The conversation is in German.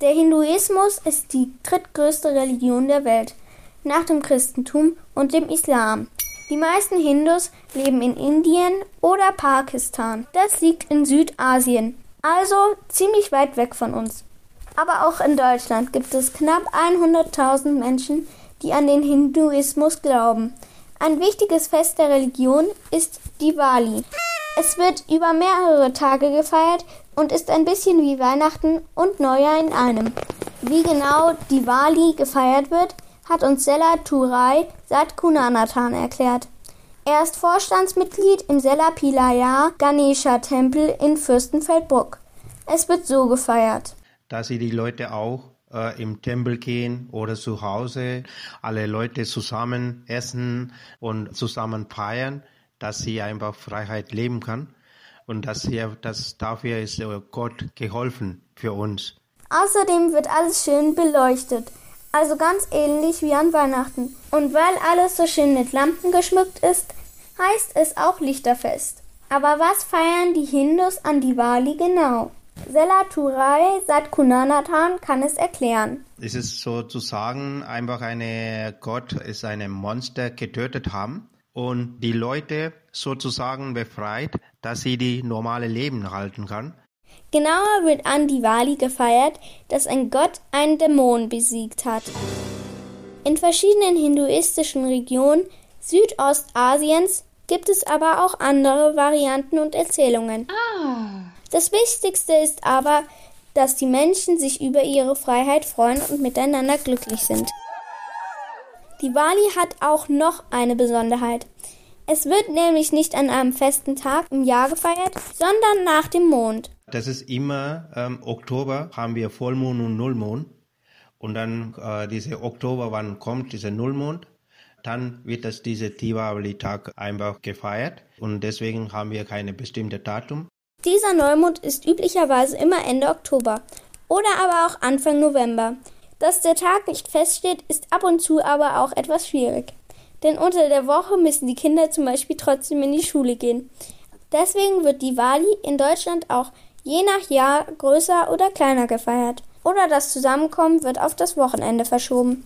Der Hinduismus ist die drittgrößte Religion der Welt, nach dem Christentum und dem Islam. Die meisten Hindus leben in Indien oder Pakistan. Das liegt in Südasien, also ziemlich weit weg von uns. Aber auch in Deutschland gibt es knapp 100.000 Menschen, die an den Hinduismus glauben. Ein wichtiges Fest der Religion ist Diwali. Es wird über mehrere Tage gefeiert und ist ein bisschen wie Weihnachten und Neujahr in einem. Wie genau Diwali gefeiert wird, hat uns Sella Turai Satkunanathan erklärt. Er ist Vorstandsmitglied im Selapilaya Ganesha Tempel in Fürstenfeldbruck. Es wird so gefeiert. Dass sie die Leute auch äh, im Tempel gehen oder zu Hause, alle Leute zusammen essen und zusammen feiern, dass sie einfach Freiheit leben kann und dass hier, das dafür ist Gott geholfen für uns. Außerdem wird alles schön beleuchtet, also ganz ähnlich wie an Weihnachten. Und weil alles so schön mit Lampen geschmückt ist, heißt es auch Lichterfest. Aber was feiern die Hindus an Diwali genau? Selaturai Satkunanathan kann es erklären. Es ist sozusagen einfach eine Gott ist ein Monster getötet haben und die Leute sozusagen befreit, dass sie die normale Leben halten kann. Genauer wird an Diwali gefeiert, dass ein Gott einen Dämon besiegt hat. In verschiedenen hinduistischen Regionen Südostasiens gibt es aber auch andere Varianten und Erzählungen. Ah. Das Wichtigste ist aber, dass die Menschen sich über ihre Freiheit freuen und miteinander glücklich sind. Diwali hat auch noch eine Besonderheit. Es wird nämlich nicht an einem festen Tag im Jahr gefeiert, sondern nach dem Mond. Das ist immer ähm, Oktober haben wir Vollmond und Nullmond. Und dann äh, diese Oktober, wann kommt dieser Nullmond, dann wird das diese Diwali-Tag einfach gefeiert. Und deswegen haben wir keine bestimmte Datum. Dieser Neumond ist üblicherweise immer Ende Oktober oder aber auch Anfang November. Dass der Tag nicht feststeht, ist ab und zu aber auch etwas schwierig. Denn unter der Woche müssen die Kinder zum Beispiel trotzdem in die Schule gehen. Deswegen wird die Wali in Deutschland auch je nach Jahr größer oder kleiner gefeiert. Oder das Zusammenkommen wird auf das Wochenende verschoben.